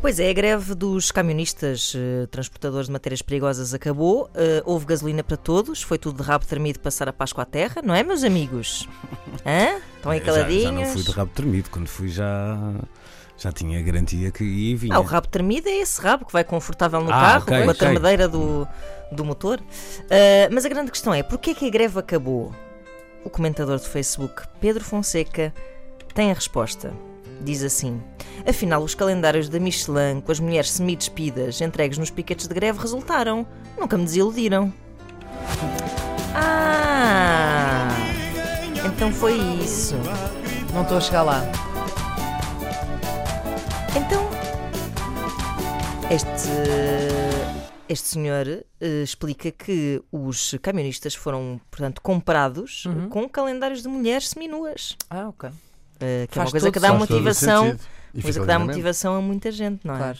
Pois é, a greve dos camionistas eh, transportadores de matérias perigosas acabou, eh, houve gasolina para todos, foi tudo de rabo termido passar a Páscoa à terra, não é, meus amigos? Hã? Estão aí Já, já não caladinhos? fui de rabo tremido, quando fui já, já tinha a garantia que ia e vinha. Ah, o rabo termido é esse rabo que vai confortável no Ah, carro, ok, com a ok. tremedeira do, do motor. Ah, mas a grande questão é, porquê é que a greve acabou? O comentador do Facebook, Pedro Fonseca, tem a resposta. Diz assim: Afinal, os calendários da Michelin com as mulheres semi-despidas entregues nos piquetes de greve resultaram. Nunca me desiludiram. Ah! Então foi isso. Não estou a chegar lá. Então, este, este senhor eh, explica que os camionistas foram, portanto, comprados Uhum. com calendários de mulheres seminuas. Ah, ok. Eh, que é Faz uma coisa que dá motivação, coisa que dá motivação a muita gente, não é? Claro.